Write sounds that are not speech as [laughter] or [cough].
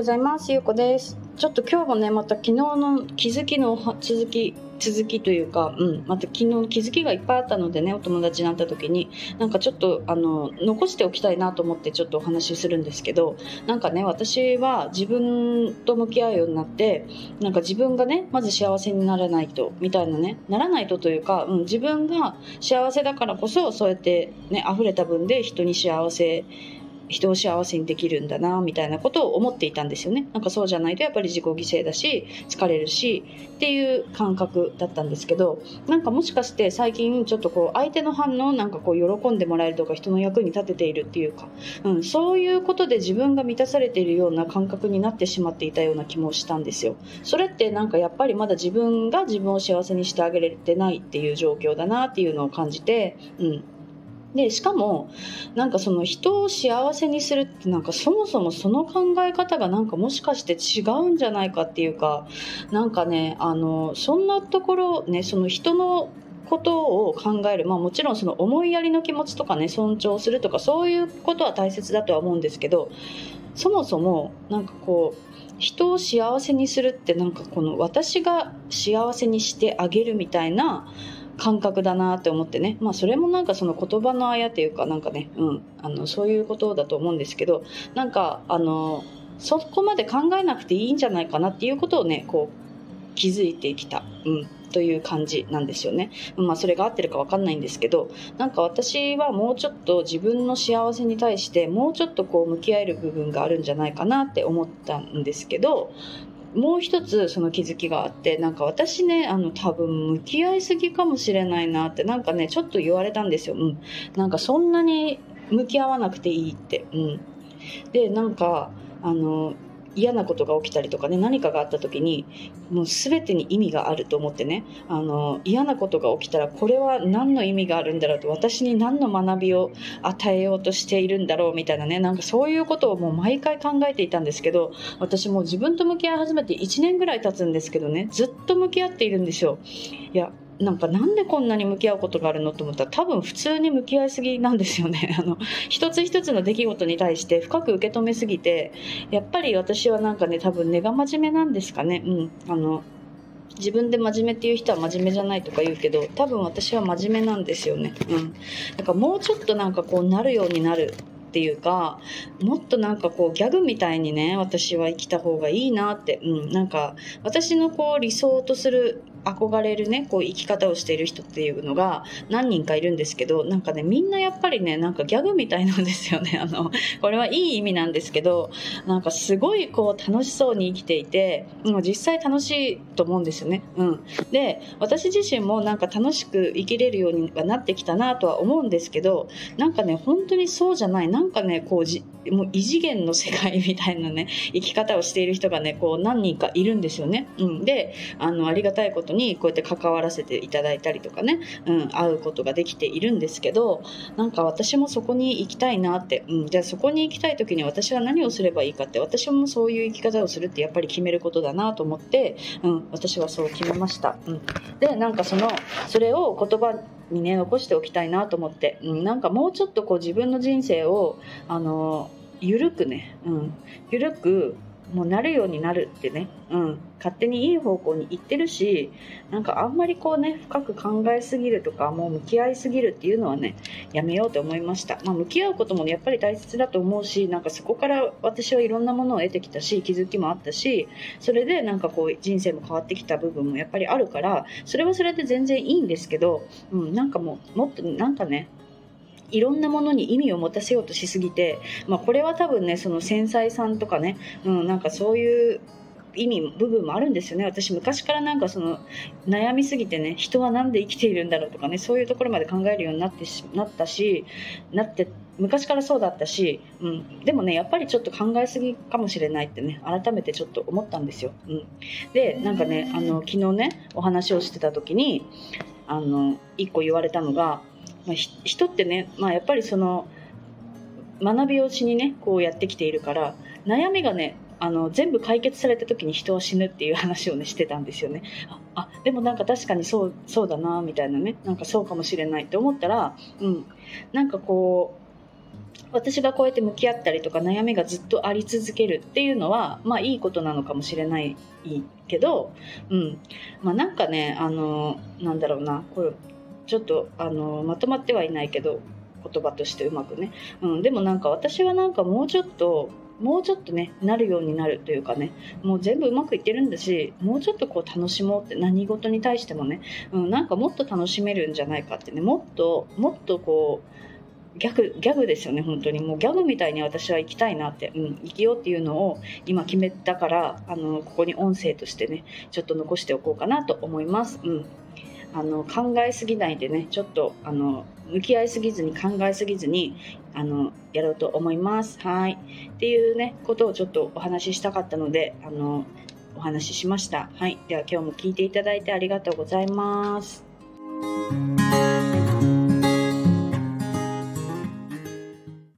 ございます。ゆうこです。ちょっと今日もね、また昨日の気づきの続き、続きというか、うん、また昨日気づきがいっぱいあったのでね、お友達になった時に、なんかちょっと、あの、残しておきたいなと思ってちょっとお話しするんですけど、なんかね、私は自分と向き合うようになって、なんか自分がね、まず幸せにならないと、みたいなね、ならないとというか、うん、自分が幸せだからこそ、そうやってね、溢れた分で人に幸せ、人を幸せにできるんだなみたいなことを思っていたんですよね。なんかそうじゃないとやっぱり自己犠牲だし疲れるしっていう感覚だったんですけどなんかもしかして最近ちょっとこう相手の反応なんかこう喜んでもらえるとか人の役に立てているっていうか、うん、そういうことで自分が満たされているような感覚になってしまっていたような気もしたんですよ。それってなんかやっぱりまだ自分が自分を幸せにしてあげれてないっていう状況だなっていうのを感じてうん。でしかもなんかその人を幸せにするってなんかそもそもその考え方がなんかもしかして違うんじゃないかっていうかなんかねあのそんなところねその人のことを考える、まあ、もちろんその思いやりの気持ちとかね尊重するとかそういうことは大切だとは思うんですけどそもそもなんかこう人を幸せにするってなんかこの私が幸せにしてあげるみたいな感覚だなって思ってね。まあそれもなんかその言葉のあやっていうかなんかね、うん、あのそういうことだと思うんですけどなんかあのそこまで考えなくていいんじゃないかなっていうことをねこう気づいてきた、うん、という感じなんですよね。まあそれが合ってるか分かんないんですけどなんか私はもうちょっと自分の幸せに対してもうちょっとこう向き合える部分があるんじゃないかなって思ったんですけどもう一つその気づきがあってなんか私ねあの多分向き合いすぎかもしれないなってなんかねちょっと言われたんですよ、うん、なんかそんなに向き合わなくていいって、うん、でなんかあの嫌なことが起きたりとかね何かがあった時にもう全てに意味があると思ってねあの嫌なことが起きたらこれは何の意味があるんだろうと私に何の学びを与えようとしているんだろうみたいなねなんかそういうことをもう毎回考えていたんですけど私も自分と向き合い始めて1年ぐらい経つんですけどねずっと向き合っているんですよ。いやなんかなんでこんなに向き合うことがあるのと思ったら多分普通に向き合いすぎなんですよね。[laughs] あの一つ一つの出来事に対して深く受け止めすぎてやっぱり私はなんかね多分根が真面目なんですかね。うん、あの自分で真面目っていう人は真面目じゃないとか言うけど多分私は真面目なんですよね。うん、だかもうちょっとなんかこうなるようになるっていうかもっとなんかこうギャグみたいにね私は生きた方がいいなって、うん、なんか私のこう理想とする憧れるねこう生き方をしている人っていうのが何人かいるんですけどなんかねみんなやっぱりねなんかギャグみたいなんですよねあのこれはいい意味なんですけどなんかすごいこう楽しそうに生きていてもう実際楽しいと思うんですよね。うん、で私自身もなんか楽しく生きれるようにはなってきたなとは思うんですけどなんかね本当にそうじゃないなんかねこうじもう異次元の世界みたいなね生き方をしている人がねこう何人かいるんですよね。うん、であのありがたいことにこうやって関わらせていただいたりとかね、うん、会うことができているんですけどなんか私もそこに行きたいなって、うん、じゃあそこに行きたい時に私は何をすればいいかって私もそういう生き方をするってやっぱり決めることだなと思って、うん、私はそう決めました。うん、でなんかそのそれを言葉にね残しておきたいなと思って、うん、なんかもうちょっとこう自分の人生をあの緩くね、うん、緩くもうなるようになるってね、うん、勝手にいい方向に行ってるしなんかあんまりこうね深く考えすぎるとかもう向き合いすぎるっていうのはねやめようと思いました、まあ、向き合うことも、ね、やっぱり大切だと思うしなんかそこから私はいろんなものを得てきたし気づきもあったしそれでなんかこう人生も変わってきた部分もやっぱりあるからそれはそれで全然いいんですけど、うん、なんかもうもっとなんかねいろんなものに意味を持たせようとしすぎて、まあ、これは多分ねその繊細さんとかね、うん、なんかそういう意味部分もあるんですよね。私昔からなんかその悩みすぎてね人は何で生きているんだろうとかねそういうところまで考えるようになってしなったしなって昔からそうだったし、うん、でもねやっぱりちょっと考えすぎかもしれないってね改めてちょっと思ったんですよ。うん、でなんかねあの昨日ねお話をしてた時にあの1個言われたのがまあ、人ってね、まあ、やっぱりその学びをしにねこうやってきているから悩みがねあの全部解決された時に人は死ぬっていう [laughs] 話をねしてたんですよね。あでもなんか確かにそうそうだなみたいなね。なんかそうかもしれないって思ったら、うん、なんかこう私がこうやって向き合ったりとか悩みがずっとあり続けるっていうのはまあいいことなのかもしれないけど、うん。まあ、なんかねあのなんだろうなこれちょっとあのまとまってはいないけど言葉としてうまくね、うん、でもなんか私はなんかもうちょっともうちょっとねなるようになるというかね。もう全部うまくいってるんだしもうちょっとこう楽しもうって何事に対してもね、うん、なんかもっと楽しめるんじゃないかってね。もっともっとこうギャグギャグですよね本当に。もうギャグみたいに私は行きたいなって、うん、生きようっていうのを今決めたからあのここに音声としてねちょっと残しておこうかなと思います。うん。あの考えすぎないでねちょっとあの向き合いすぎずに考えすぎずにあのやろうと思います。はいっていうねことをちょっとお話ししたかったのであのお話ししました。はいでは今日も聞いていただいてありがとうございます。